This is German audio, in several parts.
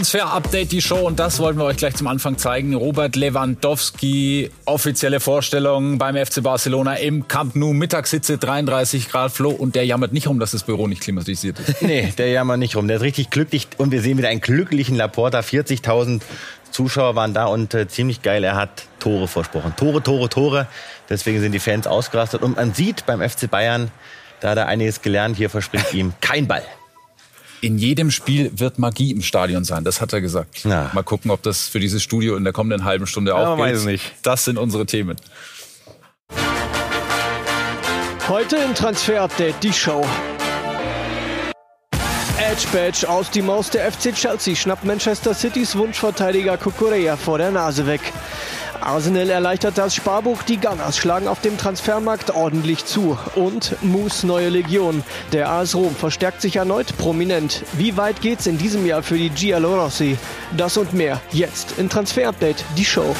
Transfer-Update, die Show, und das wollten wir euch gleich zum Anfang zeigen. Robert Lewandowski, offizielle Vorstellung beim FC Barcelona im Camp Nou, Mittagssitze, 33 Grad Flow, und der jammert nicht rum, dass das Büro nicht klimatisiert ist. Nee, der jammert nicht rum. Der ist richtig glücklich, und wir sehen wieder einen glücklichen Laporta. 40.000 Zuschauer waren da und äh, ziemlich geil. Er hat Tore versprochen. Tore, Tore, Tore. Deswegen sind die Fans ausgerastet. Und man sieht beim FC Bayern, da hat er einiges gelernt. Hier verspricht ihm kein Ball. In jedem Spiel wird Magie im Stadion sein, das hat er gesagt. Ja. Mal gucken, ob das für dieses Studio in der kommenden halben Stunde auch ja, geht. Nicht. Das sind unsere Themen. Heute im Transfer Update die Show. Edge Badge aus die Maus der FC Chelsea schnappt Manchester Citys Wunschverteidiger Kukureya vor der Nase weg. Arsenal erleichtert das Sparbuch, die Gunners schlagen auf dem Transfermarkt ordentlich zu. Und Moose neue Legion. Der AS Rom verstärkt sich erneut prominent. Wie weit geht's in diesem Jahr für die Giallorossi? Das und mehr jetzt in Transfer Update, die Show.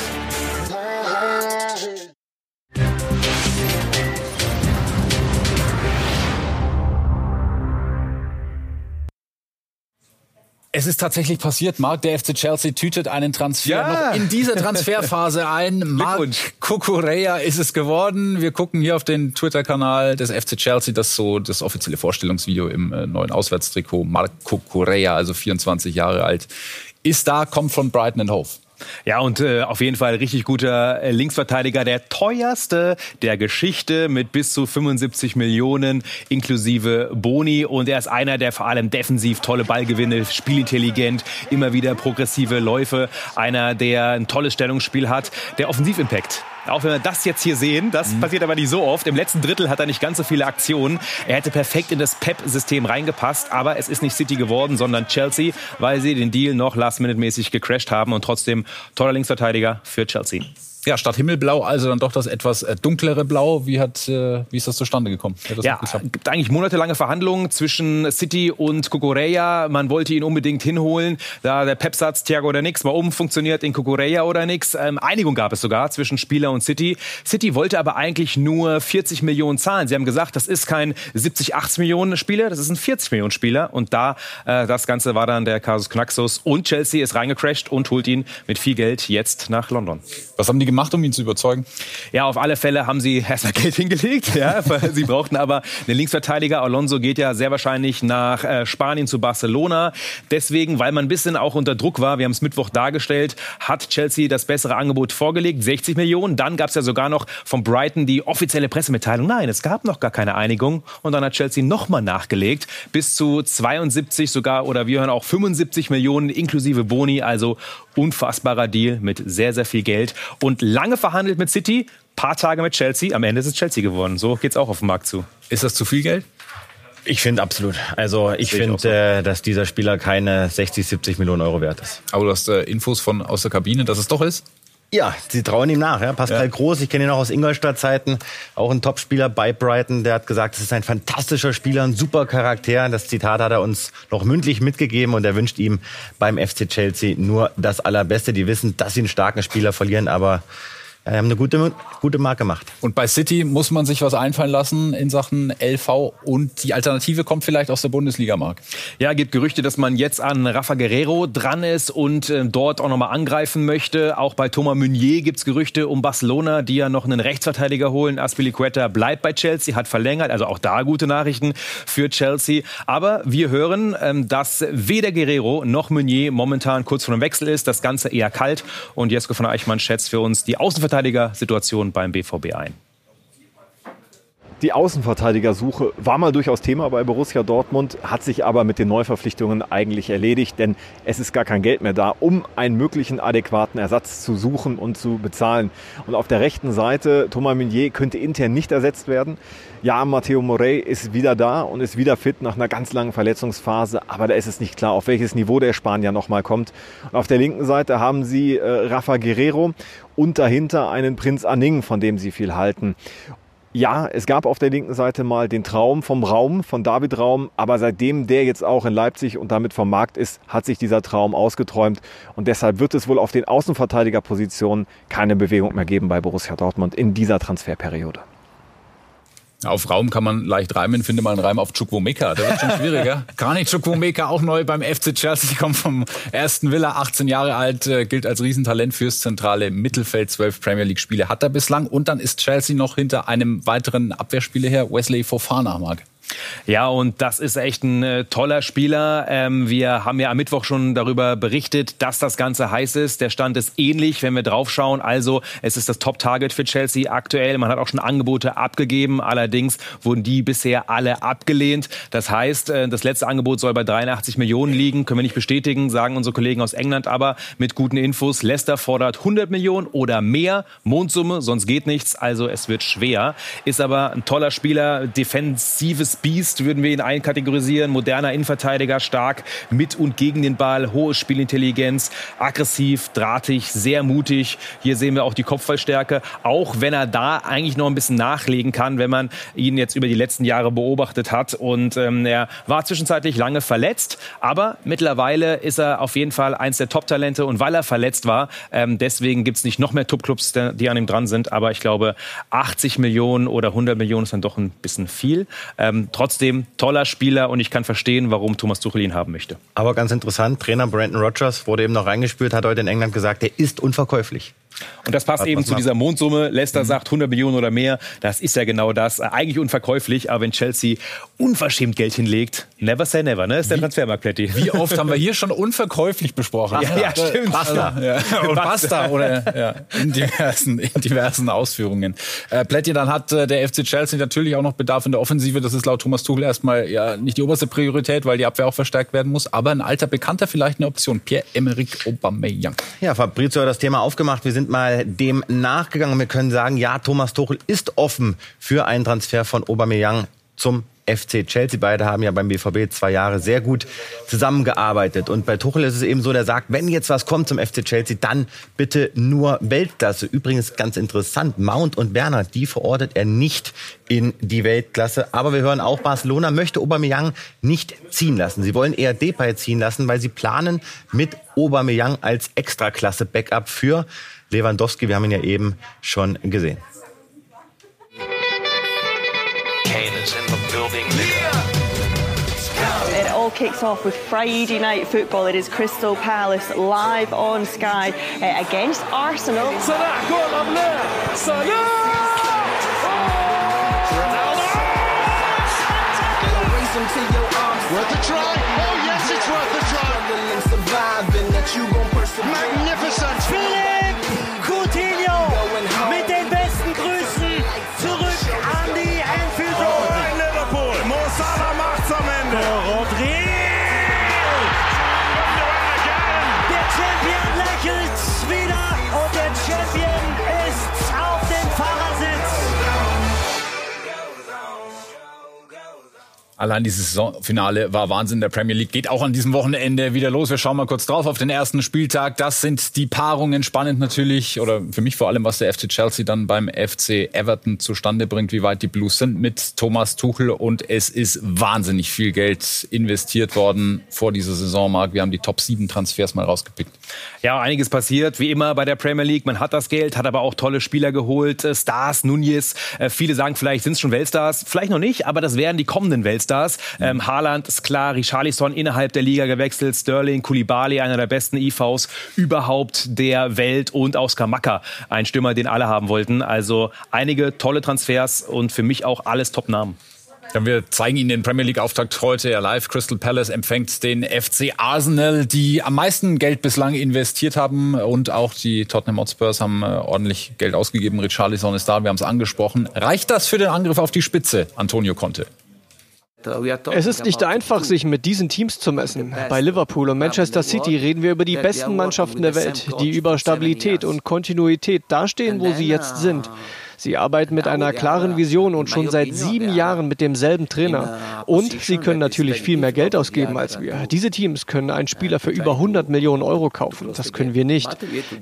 Es ist tatsächlich passiert, Marc. Der FC Chelsea tütet einen Transfer ja. noch in dieser Transferphase ein. Marc Kukureya ist es geworden. Wir gucken hier auf den Twitter-Kanal des FC Chelsea, das so das offizielle Vorstellungsvideo im äh, neuen Auswärtstrikot. Marc Kukureya, also 24 Jahre alt, ist da, kommt von Brighton Hove. Ja, und äh, auf jeden Fall richtig guter äh, Linksverteidiger, der teuerste der Geschichte mit bis zu 75 Millionen inklusive Boni. Und er ist einer, der vor allem defensiv tolle Ballgewinne, spielintelligent, immer wieder progressive Läufe, einer, der ein tolles Stellungsspiel hat, der Offensivimpact auch wenn wir das jetzt hier sehen, das mhm. passiert aber nicht so oft. Im letzten Drittel hat er nicht ganz so viele Aktionen. Er hätte perfekt in das Pep-System reingepasst, aber es ist nicht City geworden, sondern Chelsea, weil sie den Deal noch last-minute-mäßig gecrashed haben und trotzdem toller Linksverteidiger für Chelsea. Ja, statt Himmelblau also dann doch das etwas äh, dunklere Blau. Wie, hat, äh, wie ist das zustande gekommen? Das ja, gibt eigentlich monatelange Verhandlungen zwischen City und Kukureya. Man wollte ihn unbedingt hinholen. Da der Pep-Satz, Thiago oder nix, mal um, funktioniert in Kukureya oder nix. Ähm, Einigung gab es sogar zwischen Spieler und City. City wollte aber eigentlich nur 40 Millionen zahlen. Sie haben gesagt, das ist kein 70, 80 Millionen Spieler, das ist ein 40 Millionen Spieler. Und da, äh, das Ganze war dann der Casus Knaxus. Und Chelsea ist reingecrashed und holt ihn mit viel Geld jetzt nach London. Was haben die gemacht, um ihn zu überzeugen? Ja, auf alle Fälle haben sie erstmal Geld hingelegt. Ja, sie brauchten aber einen Linksverteidiger. Alonso geht ja sehr wahrscheinlich nach äh, Spanien zu Barcelona. Deswegen, weil man ein bisschen auch unter Druck war, wir haben es Mittwoch dargestellt, hat Chelsea das bessere Angebot vorgelegt, 60 Millionen. Dann gab es ja sogar noch von Brighton die offizielle Pressemitteilung. Nein, es gab noch gar keine Einigung. Und dann hat Chelsea nochmal nachgelegt, bis zu 72 sogar oder wir hören auch 75 Millionen inklusive Boni. Also unfassbarer Deal mit sehr, sehr viel Geld. Und lange verhandelt mit City, paar Tage mit Chelsea. Am Ende ist es Chelsea geworden. So geht es auch auf dem Markt zu. Ist das zu viel Geld? Ich finde absolut. Also ich finde, so. äh, dass dieser Spieler keine 60, 70 Millionen Euro wert ist. Aber du hast äh, Infos von aus der Kabine, dass es doch ist? Ja, sie trauen ihm nach. Ja. Pascal ja. Groß, ich kenne ihn noch aus Ingolstadt-Zeiten, auch ein Topspieler bei Brighton. Der hat gesagt, es ist ein fantastischer Spieler, ein super Charakter. Das Zitat hat er uns noch mündlich mitgegeben und er wünscht ihm beim FC Chelsea nur das Allerbeste. Die wissen, dass sie einen starken Spieler verlieren, aber wir haben eine gute, gute Marke gemacht. Und bei City muss man sich was einfallen lassen in Sachen LV und die Alternative kommt vielleicht aus der Bundesliga, Marc. Ja, gibt Gerüchte, dass man jetzt an Rafa Guerrero dran ist und äh, dort auch nochmal angreifen möchte. Auch bei Thomas Meunier gibt es Gerüchte um Barcelona, die ja noch einen Rechtsverteidiger holen. Aspilicueta bleibt bei Chelsea, hat verlängert, also auch da gute Nachrichten für Chelsea. Aber wir hören, ähm, dass weder Guerrero noch Meunier momentan kurz vor dem Wechsel ist. Das Ganze eher kalt. Und Jesko von Eichmann schätzt für uns die Außenverteidigung Außenverteidiger-Situation beim BVB ein? Die Außenverteidigersuche war mal durchaus Thema bei Borussia Dortmund, hat sich aber mit den Neuverpflichtungen eigentlich erledigt, denn es ist gar kein Geld mehr da, um einen möglichen adäquaten Ersatz zu suchen und zu bezahlen. Und auf der rechten Seite, Thomas Meunier könnte intern nicht ersetzt werden. Ja, Matteo Morey ist wieder da und ist wieder fit nach einer ganz langen Verletzungsphase, aber da ist es nicht klar, auf welches Niveau der Spanier nochmal kommt. Und auf der linken Seite haben sie äh, Rafa Guerrero und dahinter einen Prinz Anning, von dem sie viel halten. Ja, es gab auf der linken Seite mal den Traum vom Raum, von David Raum, aber seitdem der jetzt auch in Leipzig und damit vom Markt ist, hat sich dieser Traum ausgeträumt und deshalb wird es wohl auf den Außenverteidigerpositionen keine Bewegung mehr geben bei Borussia Dortmund in dieser Transferperiode. Auf Raum kann man leicht reimen, finde mal einen Reim auf Chukwomeka. Das wird schon schwieriger. Granit Chukwomeka, auch neu beim FC Chelsea, kommt vom ersten Villa, 18 Jahre alt, äh, gilt als Riesentalent fürs zentrale Mittelfeld. Zwölf Premier League Spiele hat er bislang. Und dann ist Chelsea noch hinter einem weiteren Abwehrspieler her, Wesley Fofana, Marc. Ja, und das ist echt ein äh, toller Spieler. Ähm, wir haben ja am Mittwoch schon darüber berichtet, dass das Ganze heiß ist. Der Stand ist ähnlich, wenn wir draufschauen. Also es ist das Top-Target für Chelsea aktuell. Man hat auch schon Angebote abgegeben. Allerdings wurden die bisher alle abgelehnt. Das heißt, äh, das letzte Angebot soll bei 83 Millionen liegen. Können wir nicht bestätigen, sagen unsere Kollegen aus England aber mit guten Infos. Leicester fordert 100 Millionen oder mehr Mondsumme, sonst geht nichts. Also es wird schwer. Ist aber ein toller Spieler, defensives Beast würden wir ihn einkategorisieren. Moderner Innenverteidiger, stark mit und gegen den Ball, hohe Spielintelligenz, aggressiv, drahtig, sehr mutig. Hier sehen wir auch die Kopfballstärke, auch wenn er da eigentlich noch ein bisschen nachlegen kann, wenn man ihn jetzt über die letzten Jahre beobachtet hat. Und ähm, er war zwischenzeitlich lange verletzt, aber mittlerweile ist er auf jeden Fall eins der Top-Talente. Und weil er verletzt war, ähm, deswegen gibt es nicht noch mehr Top-Clubs, die an ihm dran sind. Aber ich glaube, 80 Millionen oder 100 Millionen ist dann doch ein bisschen viel. Ähm, trotzdem toller Spieler und ich kann verstehen, warum Thomas Tuchel ihn haben möchte. Aber ganz interessant, Trainer Brandon Rogers wurde eben noch reingespült, hat heute in England gesagt, er ist unverkäuflich. Und das passt eben zu dieser Mondsumme. Leicester mhm. sagt 100 Millionen oder mehr. Das ist ja genau das. Eigentlich unverkäuflich. Aber wenn Chelsea unverschämt Geld hinlegt, never say never, ne? Ist der Transfermarkt, Plätti. Wie oft haben wir hier schon unverkäuflich besprochen? Ja, ja stimmt. Basta. Ja. Und Basta. Oder, ja, in diversen, in diversen Ausführungen. Äh, Plätti, dann hat äh, der FC Chelsea natürlich auch noch Bedarf in der Offensive. Das ist laut Thomas Tuchel erstmal ja nicht die oberste Priorität, weil die Abwehr auch verstärkt werden muss. Aber ein alter Bekannter vielleicht eine Option. Pierre-Emerick Aubameyang. Ja, Fabrizio hat das Thema aufgemacht. Wir sind mal dem nachgegangen. Wir können sagen, ja, Thomas Tuchel ist offen für einen Transfer von Aubameyang zum FC Chelsea. Beide haben ja beim BVB zwei Jahre sehr gut zusammengearbeitet. Und bei Tuchel ist es eben so, der sagt, wenn jetzt was kommt zum FC Chelsea, dann bitte nur Weltklasse. Übrigens ganz interessant, Mount und Werner, die verortet er nicht in die Weltklasse. Aber wir hören auch, Barcelona möchte Aubameyang nicht ziehen lassen. Sie wollen eher Depay ziehen lassen, weil sie planen mit Aubameyang als Extraklasse-Backup für Lewandowski. Wir haben ihn ja eben schon gesehen. It all kicks off with Friday night football. It is Crystal Palace live on Sky uh, against Arsenal. Salah, goal of Salah! Worth a try. Oh yes, it's worth a try. Magnificent. Allein dieses Saisonfinale war Wahnsinn der Premier League. Geht auch an diesem Wochenende wieder los. Wir schauen mal kurz drauf auf den ersten Spieltag. Das sind die Paarungen. Spannend natürlich, oder für mich vor allem, was der FC Chelsea dann beim FC Everton zustande bringt, wie weit die Blues sind mit Thomas Tuchel. Und es ist wahnsinnig viel Geld investiert worden vor dieser Saison, Marc. Wir haben die Top 7 Transfers mal rausgepickt. Ja, einiges passiert, wie immer bei der Premier League. Man hat das Geld, hat aber auch tolle Spieler geholt. Äh, Stars, Nunez. Äh, viele sagen, vielleicht sind es schon Weltstars. Vielleicht noch nicht, aber das wären die kommenden Weltstars. Stars. Ähm, Haaland ist klar, Richarlison innerhalb der Liga gewechselt, Sterling, Koulibaly, einer der besten IVs überhaupt der Welt und Oscar Macker, ein Stürmer, den alle haben wollten. Also einige tolle Transfers und für mich auch alles Top-Namen. Ja, wir zeigen Ihnen den Premier League Auftakt heute live. Crystal Palace empfängt den FC Arsenal, die am meisten Geld bislang investiert haben und auch die Tottenham Hotspurs haben äh, ordentlich Geld ausgegeben. Richarlison ist da, wir haben es angesprochen. Reicht das für den Angriff auf die Spitze, Antonio Conte? Es ist nicht einfach, sich mit diesen Teams zu messen. Bei Liverpool und Manchester City reden wir über die besten Mannschaften der Welt, die über Stabilität und Kontinuität dastehen, wo sie jetzt sind. Sie arbeiten mit einer klaren Vision und schon seit sieben Jahren mit demselben Trainer. Und sie können natürlich viel mehr Geld ausgeben als wir. Diese Teams können einen Spieler für über 100 Millionen Euro kaufen. Das können wir nicht.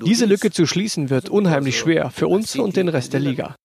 Diese Lücke zu schließen wird unheimlich schwer für uns und den Rest der Liga.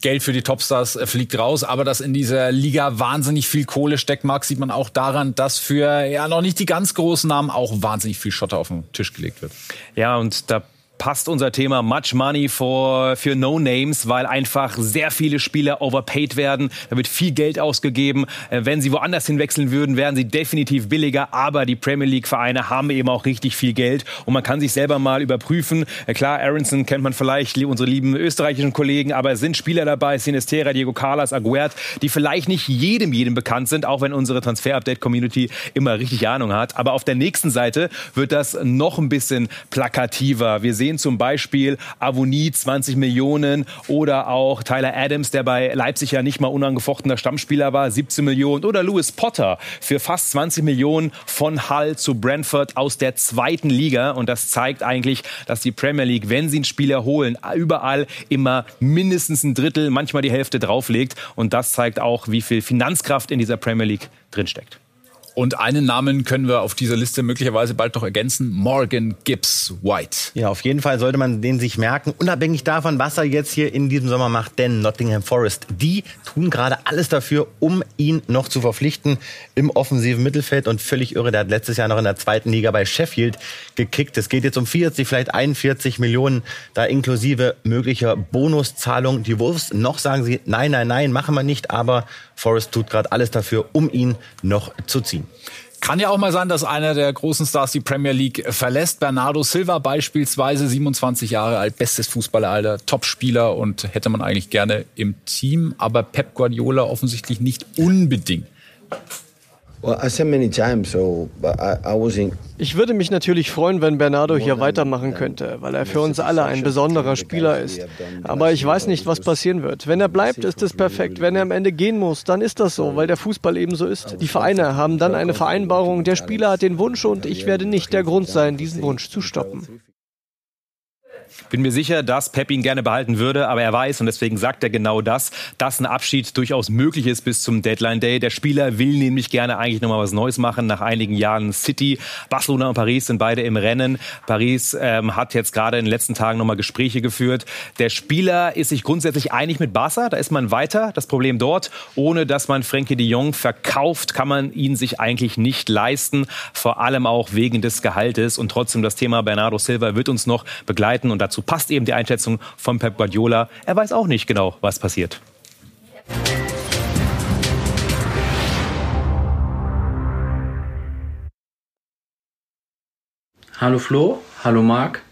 Geld für die Topstars äh, fliegt raus, aber dass in dieser Liga wahnsinnig viel Kohle steckt, mag, sieht man auch daran, dass für ja noch nicht die ganz großen Namen auch wahnsinnig viel Schotter auf den Tisch gelegt wird. Ja, und da passt unser Thema Much Money for, für No Names, weil einfach sehr viele Spieler overpaid werden. Da wird viel Geld ausgegeben. Äh, wenn sie woanders hinwechseln würden, wären sie definitiv billiger. Aber die Premier League Vereine haben eben auch richtig viel Geld und man kann sich selber mal überprüfen. Äh, klar, Aronson kennt man vielleicht, unsere lieben österreichischen Kollegen, aber es sind Spieler dabei, Sinistera, Diego Carlos, Aguert, die vielleicht nicht jedem, jedem bekannt sind, auch wenn unsere Transfer-Update-Community immer richtig Ahnung hat. Aber auf der nächsten Seite wird das noch ein bisschen plakativer. Wir sehen zum Beispiel Avonie 20 Millionen oder auch Tyler Adams, der bei Leipzig ja nicht mal unangefochtener Stammspieler war, 17 Millionen oder Lewis Potter für fast 20 Millionen von Hull zu Brentford aus der zweiten Liga und das zeigt eigentlich, dass die Premier League, wenn sie einen Spieler holen, überall immer mindestens ein Drittel, manchmal die Hälfte drauflegt und das zeigt auch, wie viel Finanzkraft in dieser Premier League drinsteckt. Und einen Namen können wir auf dieser Liste möglicherweise bald noch ergänzen. Morgan Gibbs White. Ja, auf jeden Fall sollte man den sich merken, unabhängig davon, was er jetzt hier in diesem Sommer macht. Denn Nottingham Forest, die tun gerade alles dafür, um ihn noch zu verpflichten im offensiven Mittelfeld. Und völlig irre, der hat letztes Jahr noch in der zweiten Liga bei Sheffield gekickt. Es geht jetzt um 40, vielleicht 41 Millionen, da inklusive möglicher Bonuszahlung. Die Wolves noch sagen sie, nein, nein, nein, machen wir nicht. Aber Forest tut gerade alles dafür, um ihn noch zu ziehen. Kann ja auch mal sein, dass einer der großen Stars die Premier League verlässt. Bernardo Silva beispielsweise, 27 Jahre alt, bestes Fußballeralter, Topspieler und hätte man eigentlich gerne im Team. Aber Pep Guardiola offensichtlich nicht unbedingt. Ich würde mich natürlich freuen, wenn Bernardo hier weitermachen könnte, weil er für uns alle ein besonderer Spieler ist. Aber ich weiß nicht, was passieren wird. Wenn er bleibt, ist es perfekt. Wenn er am Ende gehen muss, dann ist das so, weil der Fußball eben so ist. Die Vereine haben dann eine Vereinbarung, der Spieler hat den Wunsch und ich werde nicht der Grund sein, diesen Wunsch zu stoppen. Bin mir sicher, dass Pep ihn gerne behalten würde, aber er weiß und deswegen sagt er genau das, dass ein Abschied durchaus möglich ist bis zum Deadline Day. Der Spieler will nämlich gerne eigentlich nochmal was Neues machen nach einigen Jahren City. Barcelona und Paris sind beide im Rennen. Paris ähm, hat jetzt gerade in den letzten Tagen nochmal Gespräche geführt. Der Spieler ist sich grundsätzlich einig mit Barca, da ist man weiter. Das Problem dort, ohne dass man Frenkie de Jong verkauft, kann man ihn sich eigentlich nicht leisten, vor allem auch wegen des Gehaltes. Und trotzdem das Thema Bernardo Silva wird uns noch begleiten und dazu passt eben die Einschätzung von Pep Guardiola. Er weiß auch nicht genau, was passiert. Hallo Flo, hallo Marc.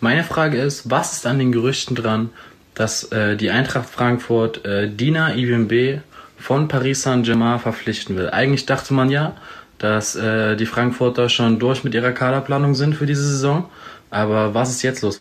Meine Frage ist, was ist an den Gerüchten dran, dass äh, die Eintracht Frankfurt äh, Dina IBMB von Paris Saint-Germain verpflichten will? Eigentlich dachte man ja, dass äh, die Frankfurter schon durch mit ihrer Kaderplanung sind für diese Saison. Aber was ist jetzt los?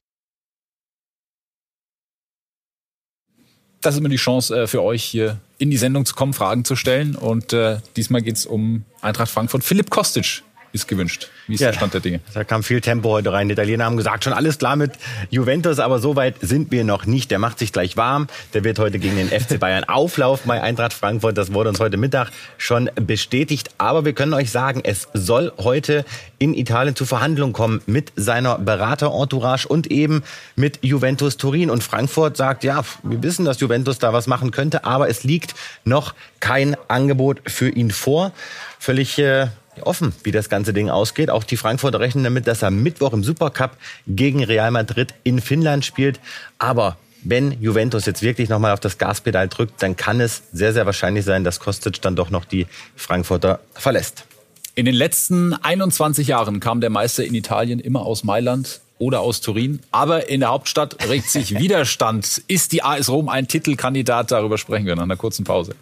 Das ist immer die Chance äh, für euch hier in die Sendung zu kommen, Fragen zu stellen. Und äh, diesmal geht es um Eintracht Frankfurt. Philipp Kostic ist gewünscht. Wie ist ja, der Stand der Dinge? Da kam viel Tempo heute rein. Die Italiener haben gesagt, schon alles klar mit Juventus, aber so weit sind wir noch nicht. Der macht sich gleich warm. Der wird heute gegen den FC Bayern auflaufen bei Eintracht Frankfurt. Das wurde uns heute Mittag schon bestätigt. Aber wir können euch sagen, es soll heute in Italien zu Verhandlungen kommen mit seiner Berater-Entourage und eben mit Juventus Turin. Und Frankfurt sagt, ja, wir wissen, dass Juventus da was machen könnte, aber es liegt noch kein Angebot für ihn vor. Völlig äh, offen, wie das ganze Ding ausgeht. Auch die Frankfurter rechnen damit, dass er Mittwoch im Supercup gegen Real Madrid in Finnland spielt. Aber wenn Juventus jetzt wirklich nochmal auf das Gaspedal drückt, dann kann es sehr, sehr wahrscheinlich sein, dass Kostic dann doch noch die Frankfurter verlässt. In den letzten 21 Jahren kam der Meister in Italien immer aus Mailand oder aus Turin. Aber in der Hauptstadt regt sich Widerstand. Ist die AS Rom ein Titelkandidat? Darüber sprechen wir nach einer kurzen Pause.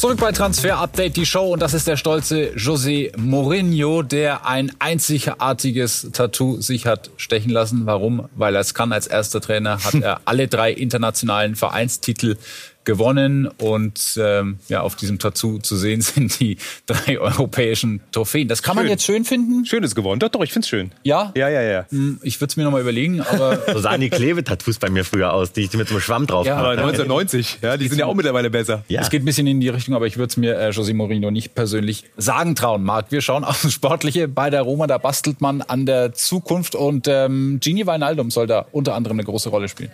Zurück bei Transfer Update, die Show. Und das ist der stolze José Mourinho, der ein einzigartiges Tattoo sich hat stechen lassen. Warum? Weil er es kann. Als erster Trainer hat er alle drei internationalen Vereinstitel gewonnen und ähm, ja, auf diesem Tattoo zu sehen sind die drei europäischen Trophäen. Das kann schön. man jetzt schön finden. Schönes gewonnen. Doch, doch, ich find's schön. Ja? Ja, ja, ja. Hm, ich würde es mir nochmal überlegen, aber... so sahen die Klebetattoos bei mir früher aus, die ich mit so einem Schwamm drauf ja, aber 1990, ja, die sind ja auch mittlerweile besser. Ja. Es geht ein bisschen in die Richtung, aber ich würde es mir äh, José Mourinho nicht persönlich sagen trauen, Marc. Wir schauen aufs Sportliche bei der Roma, da bastelt man an der Zukunft und ähm, Gini Weinaldum soll da unter anderem eine große Rolle spielen.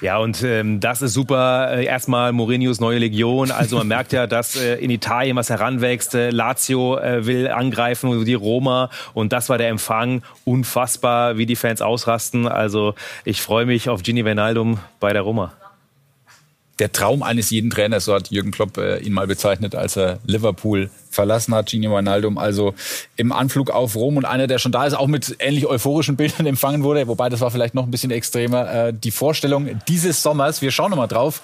Ja, und ähm, das ist super. Äh, erstmal Mourinhos neue Legion. Also man merkt ja, dass äh, in Italien was heranwächst. Äh, Lazio äh, will angreifen, die Roma. Und das war der Empfang. Unfassbar, wie die Fans ausrasten. Also ich freue mich auf Gini Wijnaldum bei der Roma der Traum eines jeden Trainers, so hat Jürgen Klopp äh, ihn mal bezeichnet, als er Liverpool verlassen hat, Gini Wijnaldum, also im Anflug auf Rom und einer, der schon da ist, auch mit ähnlich euphorischen Bildern empfangen wurde, wobei das war vielleicht noch ein bisschen extremer, äh, die Vorstellung dieses Sommers, wir schauen nochmal drauf,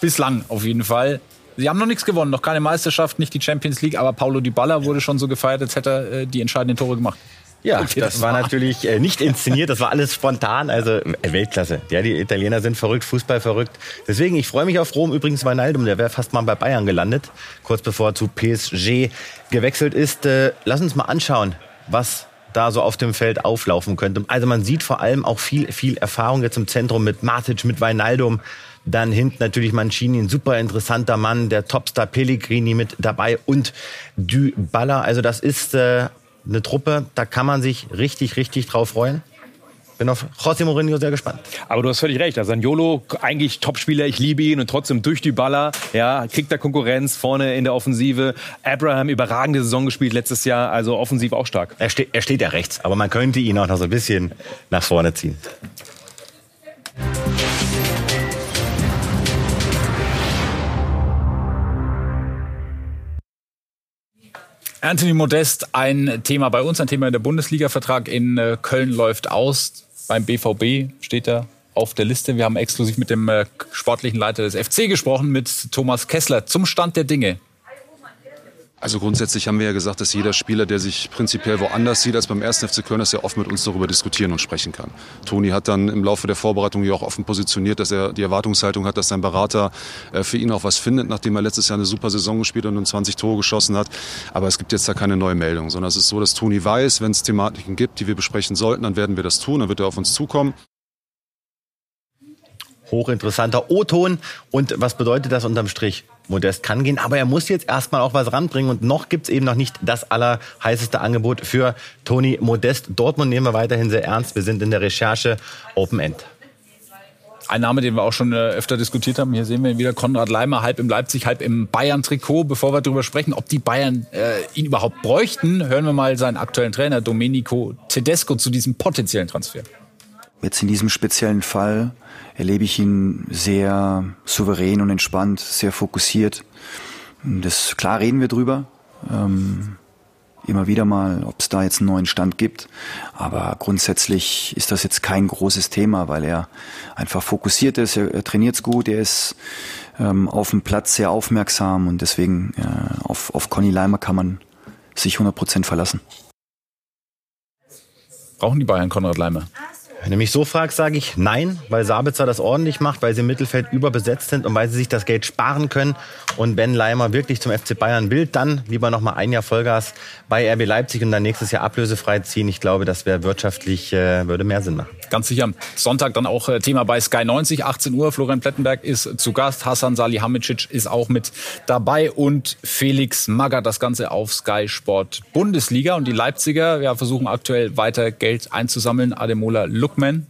bislang auf jeden Fall, Sie haben noch nichts gewonnen, noch keine Meisterschaft, nicht die Champions League, aber Paulo Dybala wurde schon so gefeiert, als hätte er äh, die entscheidenden Tore gemacht. Ja, okay, das, das, war, natürlich äh, nicht inszeniert, das war alles spontan, also äh, Weltklasse. Ja, die Italiener sind verrückt, Fußball verrückt. Deswegen, ich freue mich auf Rom. Übrigens Wijnaldum, der wäre fast mal bei Bayern gelandet, kurz bevor er zu PSG gewechselt ist. Äh, lass uns mal anschauen, was da so auf dem Feld auflaufen könnte. Also man sieht vor allem auch viel, viel Erfahrung jetzt im Zentrum mit Matic, mit Wijnaldum. Dann hinten natürlich Mancini, ein super interessanter Mann, der Topstar Pellegrini mit dabei und Dybala. Also das ist äh, eine Truppe, da kann man sich richtig, richtig drauf freuen. Bin auf José Mourinho sehr gespannt. Aber du hast völlig recht. Also Saniolo, eigentlich Topspieler, ich liebe ihn und trotzdem durch die Baller, ja, kriegt er Konkurrenz vorne in der Offensive. Abraham, überragende Saison gespielt letztes Jahr, also offensiv auch stark. Er, ste er steht ja rechts, aber man könnte ihn auch noch so ein bisschen nach vorne ziehen. Anthony Modest, ein Thema bei uns, ein Thema in der Bundesliga-Vertrag in äh, Köln läuft aus. Beim BVB steht er auf der Liste. Wir haben exklusiv mit dem äh, sportlichen Leiter des FC gesprochen, mit Thomas Kessler, zum Stand der Dinge. Also grundsätzlich haben wir ja gesagt, dass jeder Spieler, der sich prinzipiell woanders sieht als beim 1. FC Köln, dass er oft mit uns darüber diskutieren und sprechen kann. Toni hat dann im Laufe der Vorbereitung ja auch offen positioniert, dass er die Erwartungshaltung hat, dass sein Berater äh, für ihn auch was findet, nachdem er letztes Jahr eine super Saison gespielt und 20 Tore geschossen hat. Aber es gibt jetzt da keine neue Meldung, sondern es ist so, dass Toni weiß, wenn es Thematiken gibt, die wir besprechen sollten, dann werden wir das tun, dann wird er auf uns zukommen hochinteressanter O-Ton. Und was bedeutet das unterm Strich? Modest kann gehen, aber er muss jetzt erstmal auch was ranbringen und noch gibt's eben noch nicht das allerheißeste Angebot für Toni Modest. Dortmund nehmen wir weiterhin sehr ernst. Wir sind in der Recherche Open End. Ein Name, den wir auch schon äh, öfter diskutiert haben. Hier sehen wir ihn wieder. Konrad Leimer, halb im Leipzig, halb im Bayern-Trikot. Bevor wir darüber sprechen, ob die Bayern äh, ihn überhaupt bräuchten, hören wir mal seinen aktuellen Trainer Domenico Tedesco zu diesem potenziellen Transfer. Jetzt in diesem speziellen Fall erlebe ich ihn sehr souverän und entspannt, sehr fokussiert. Das, klar reden wir drüber. Ähm, immer wieder mal, ob es da jetzt einen neuen Stand gibt. Aber grundsätzlich ist das jetzt kein großes Thema, weil er einfach fokussiert ist, er, er trainiert gut, er ist ähm, auf dem Platz sehr aufmerksam und deswegen äh, auf, auf Conny Leimer kann man sich 100% verlassen. Brauchen die Bayern Konrad Leimer? Wenn du mich so fragst, sage ich nein, weil Sabitzer das ordentlich macht, weil sie im Mittelfeld überbesetzt sind und weil sie sich das Geld sparen können. Und wenn Leimer wirklich zum FC Bayern will, dann lieber noch mal ein Jahr Vollgas bei RB Leipzig und dann nächstes Jahr ablösefrei ziehen. Ich glaube, das wäre wirtschaftlich, äh, würde mehr Sinn machen. Ganz sicher. Sonntag dann auch äh, Thema bei Sky 90, 18 Uhr. Florian Plettenberg ist zu Gast. Hassan Salihamidzic ist auch mit dabei und Felix Magger. Das Ganze auf Sky Sport Bundesliga. Und die Leipziger ja, versuchen aktuell weiter Geld einzusammeln. Ademola Lookman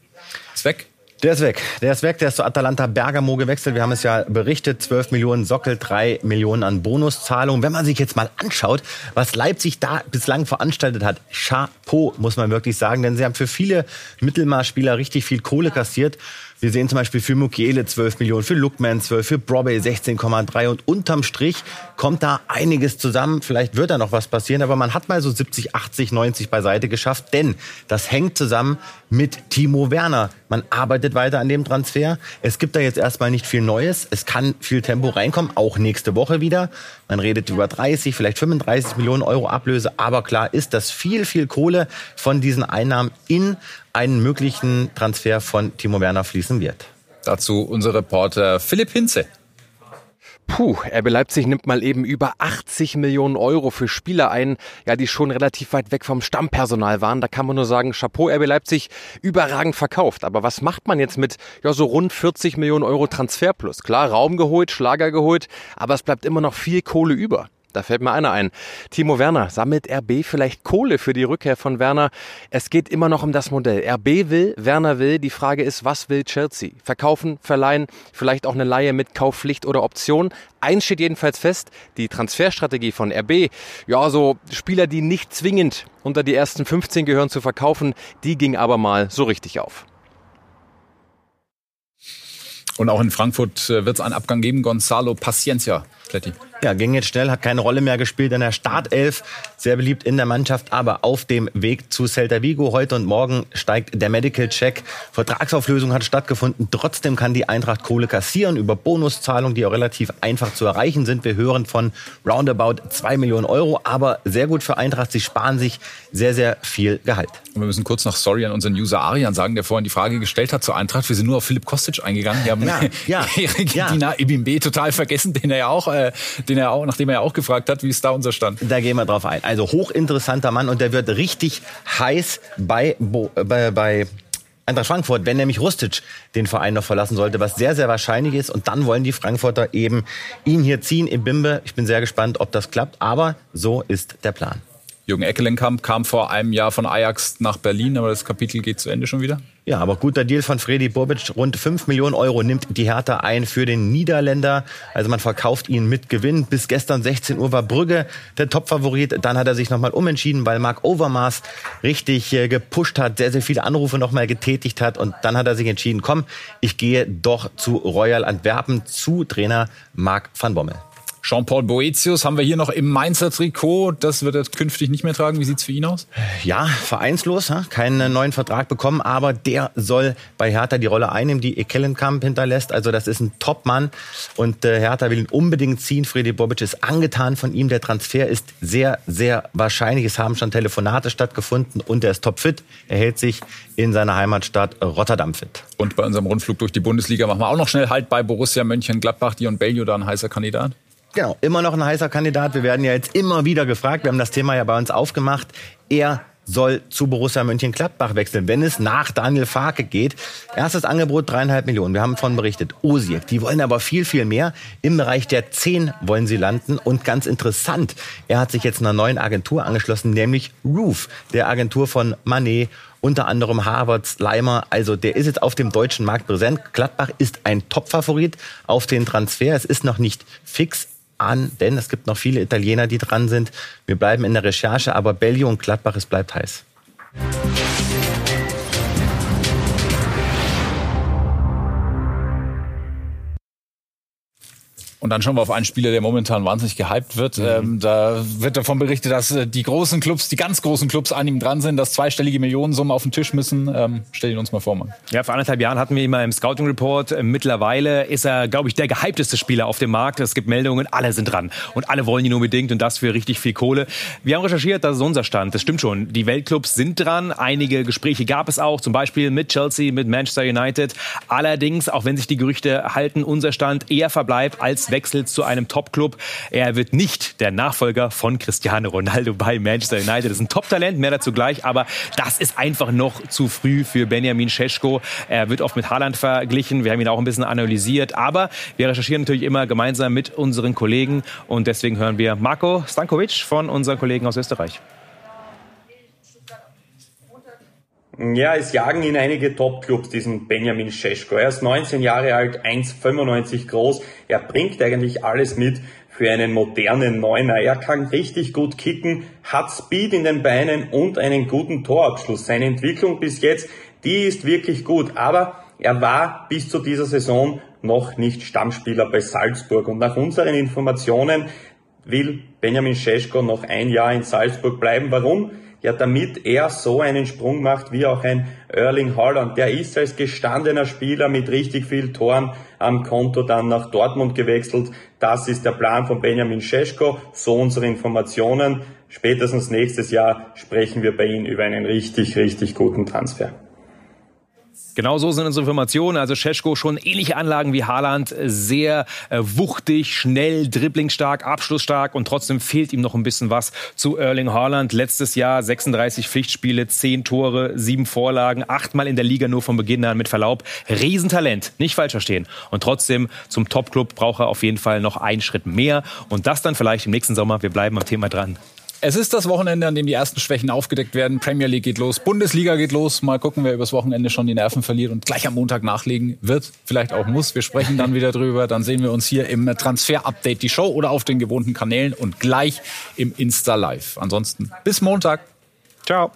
ist weg. Der ist weg. Der ist weg. Der ist zu Atalanta Bergamo gewechselt. Wir haben es ja berichtet. 12 Millionen Sockel, 3 Millionen an Bonuszahlungen. Wenn man sich jetzt mal anschaut, was Leipzig da bislang veranstaltet hat, Chapeau, muss man wirklich sagen. Denn sie haben für viele Mittelmaßspieler richtig viel Kohle kassiert. Wir sehen zum Beispiel für Mukiele 12 Millionen, für Lookman 12, für Brobbey 16,3 und unterm Strich kommt da einiges zusammen. Vielleicht wird da noch was passieren, aber man hat mal so 70, 80, 90 beiseite geschafft, denn das hängt zusammen mit Timo Werner. Man arbeitet weiter an dem Transfer. Es gibt da jetzt erstmal nicht viel Neues. Es kann viel Tempo reinkommen, auch nächste Woche wieder. Man redet über 30, vielleicht 35 Millionen Euro Ablöse, aber klar ist, dass viel, viel Kohle von diesen Einnahmen in einen möglichen Transfer von Timo Werner fließen wird. Dazu unser Reporter Philipp Hinze. Puh, RB Leipzig nimmt mal eben über 80 Millionen Euro für Spieler ein, ja, die schon relativ weit weg vom Stammpersonal waren. Da kann man nur sagen, Chapeau RB Leipzig, überragend verkauft. Aber was macht man jetzt mit, ja, so rund 40 Millionen Euro Transfer plus? Klar, Raum geholt, Schlager geholt, aber es bleibt immer noch viel Kohle über. Da fällt mir einer ein. Timo Werner, sammelt RB vielleicht Kohle für die Rückkehr von Werner? Es geht immer noch um das Modell. RB will, Werner will. Die Frage ist, was will Chelsea? Verkaufen, verleihen, vielleicht auch eine Laie mit Kaufpflicht oder Option? Eins steht jedenfalls fest, die Transferstrategie von RB, ja, so Spieler, die nicht zwingend unter die ersten 15 gehören zu verkaufen, die ging aber mal so richtig auf. Und auch in Frankfurt äh, wird es einen Abgang geben. Gonzalo Paciencia, Kletti. Ja, ging jetzt schnell, hat keine Rolle mehr gespielt in der Startelf. Sehr beliebt in der Mannschaft, aber auf dem Weg zu Celta Vigo. Heute und morgen steigt der Medical Check. Vertragsauflösung hat stattgefunden. Trotzdem kann die Eintracht Kohle kassieren über Bonuszahlungen, die auch relativ einfach zu erreichen sind. Wir hören von roundabout zwei Millionen Euro, aber sehr gut für Eintracht. Sie sparen sich sehr, sehr viel Gehalt. Und wir müssen kurz noch Sorry an unseren User Arian sagen, der vorhin die Frage gestellt hat zur Eintracht. Wir sind nur auf Philipp Kostic eingegangen. Wir haben ja, ja, ja. Dina Ibimbe total vergessen, den er ja auch, äh, den er auch, nachdem er ja auch gefragt hat, wie ist da unser Stand? Da gehen wir drauf ein. Also hochinteressanter Mann und der wird richtig heiß bei, bei, bei Eintracht Frankfurt, wenn nämlich Rustic den Verein noch verlassen sollte, was sehr, sehr wahrscheinlich ist. Und dann wollen die Frankfurter eben ihn hier ziehen im Bimbe. Ich bin sehr gespannt, ob das klappt. Aber so ist der Plan. Jürgen Eckelenkamp kam vor einem Jahr von Ajax nach Berlin, aber das Kapitel geht zu Ende schon wieder. Ja, aber guter Deal von Freddy Bobic. Rund 5 Millionen Euro nimmt die Hertha ein für den Niederländer. Also man verkauft ihn mit Gewinn. Bis gestern 16 Uhr war Brügge der Topfavorit. Dann hat er sich nochmal umentschieden, weil Marc Overmars richtig äh, gepusht hat, sehr, sehr viele Anrufe nochmal getätigt hat. Und dann hat er sich entschieden, komm, ich gehe doch zu Royal Antwerpen, zu Trainer Marc van Bommel. Jean-Paul Boetius haben wir hier noch im Mainzer Trikot. Das wird er künftig nicht mehr tragen. Wie sieht's für ihn aus? Ja, vereinslos, keinen neuen Vertrag bekommen, aber der soll bei Hertha die Rolle einnehmen, die Ekelenkamp hinterlässt. Also das ist ein Top-Mann und äh, Hertha will ihn unbedingt ziehen. Freddy Bobic ist angetan von ihm. Der Transfer ist sehr, sehr wahrscheinlich. Es haben schon Telefonate stattgefunden und er ist topfit. Er hält sich in seiner Heimatstadt Rotterdam fit. Und bei unserem Rundflug durch die Bundesliga machen wir auch noch schnell Halt bei Borussia Mönchengladbach. Dion Bellio da ein heißer Kandidat? Genau, immer noch ein heißer Kandidat. Wir werden ja jetzt immer wieder gefragt. Wir haben das Thema ja bei uns aufgemacht. Er soll zu Borussia Mönchengladbach wechseln, wenn es nach Daniel Farke geht. Erstes Angebot dreieinhalb Millionen. Wir haben davon berichtet. Osijek, die wollen aber viel, viel mehr. Im Bereich der zehn wollen sie landen. Und ganz interessant, er hat sich jetzt einer neuen Agentur angeschlossen, nämlich Roof, der Agentur von Manet unter anderem Harvards, Leimer. Also der ist jetzt auf dem deutschen Markt präsent. Gladbach ist ein Topfavorit auf den Transfer. Es ist noch nicht fix, an, denn es gibt noch viele Italiener, die dran sind. Wir bleiben in der Recherche, aber Bellio und Gladbach, es bleibt heiß. Und dann schauen wir auf einen Spieler, der momentan wahnsinnig gehypt wird. Mhm. Ähm, da wird davon berichtet, dass äh, die großen Clubs, die ganz großen Clubs an ihm dran sind, dass zweistellige Millionensummen auf den Tisch müssen. Ähm, stell ihn uns mal vor, Mann. Ja, vor anderthalb Jahren hatten wir ihn mal im Scouting Report. Äh, mittlerweile ist er, glaube ich, der gehypteste Spieler auf dem Markt. Es gibt Meldungen, alle sind dran. Und alle wollen ihn unbedingt und das für richtig viel Kohle. Wir haben recherchiert, das ist unser Stand. Das stimmt schon. Die Weltclubs sind dran. Einige Gespräche gab es auch, zum Beispiel mit Chelsea, mit Manchester United. Allerdings, auch wenn sich die Gerüchte halten, unser Stand eher verbleibt als wechselt zu einem Top-Club. Er wird nicht der Nachfolger von Cristiano Ronaldo bei Manchester United. Das ist ein Top-Talent, mehr dazu gleich, aber das ist einfach noch zu früh für Benjamin Šeško. Er wird oft mit Haaland verglichen. Wir haben ihn auch ein bisschen analysiert, aber wir recherchieren natürlich immer gemeinsam mit unseren Kollegen und deswegen hören wir Marco Stankovic von unseren Kollegen aus Österreich. Ja, es jagen ihn einige Top-Clubs, diesen Benjamin Scheschko. Er ist 19 Jahre alt, 1,95 groß. Er bringt eigentlich alles mit für einen modernen Neuner. Er kann richtig gut kicken, hat Speed in den Beinen und einen guten Torabschluss. Seine Entwicklung bis jetzt, die ist wirklich gut. Aber er war bis zu dieser Saison noch nicht Stammspieler bei Salzburg. Und nach unseren Informationen will Benjamin Scheschko noch ein Jahr in Salzburg bleiben. Warum? Ja, damit er so einen Sprung macht wie auch ein Erling Haaland. Der ist als gestandener Spieler mit richtig viel Toren am Konto dann nach Dortmund gewechselt. Das ist der Plan von Benjamin Scheschko, so unsere Informationen. Spätestens nächstes Jahr sprechen wir bei ihm über einen richtig, richtig guten Transfer. Genau so sind unsere Informationen. Also Scheschko schon ähnliche Anlagen wie Haaland, sehr äh, wuchtig, schnell, dribblingstark, abschlussstark und trotzdem fehlt ihm noch ein bisschen was zu Erling Haaland. Letztes Jahr 36 Pflichtspiele, 10 Tore, 7 Vorlagen, achtmal in der Liga nur von Beginn an mit Verlaub. Riesentalent, nicht falsch verstehen. Und trotzdem zum Topclub braucht er auf jeden Fall noch einen Schritt mehr und das dann vielleicht im nächsten Sommer. Wir bleiben am Thema dran. Es ist das Wochenende, an dem die ersten Schwächen aufgedeckt werden. Premier League geht los, Bundesliga geht los. Mal gucken, wer übers Wochenende schon die Nerven verliert und gleich am Montag nachlegen wird. Vielleicht auch muss. Wir sprechen dann wieder drüber. Dann sehen wir uns hier im Transfer-Update, die Show oder auf den gewohnten Kanälen und gleich im Insta Live. Ansonsten bis Montag. Ciao.